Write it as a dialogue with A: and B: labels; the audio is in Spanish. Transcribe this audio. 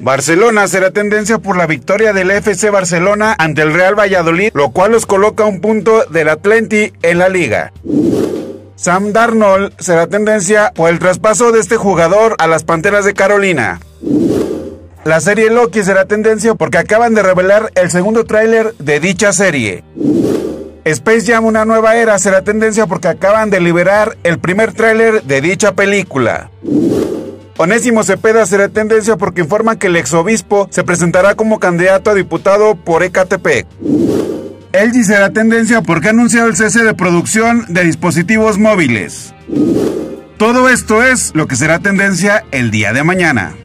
A: Barcelona será tendencia por la victoria del FC Barcelona ante el Real Valladolid, lo cual los coloca un punto del Atleti en la liga. Sam Darnold será tendencia por el traspaso de este jugador a las Panteras de Carolina. La serie Loki será tendencia porque acaban de revelar el segundo tráiler de dicha serie. Space Jam Una Nueva Era será tendencia porque acaban de liberar el primer tráiler de dicha película. Onésimo Cepeda será tendencia porque informan que el exobispo se presentará como candidato a diputado por Ecatepec. LG será tendencia porque ha anunciado el cese de producción de dispositivos móviles. Todo esto es lo que será tendencia el día de mañana.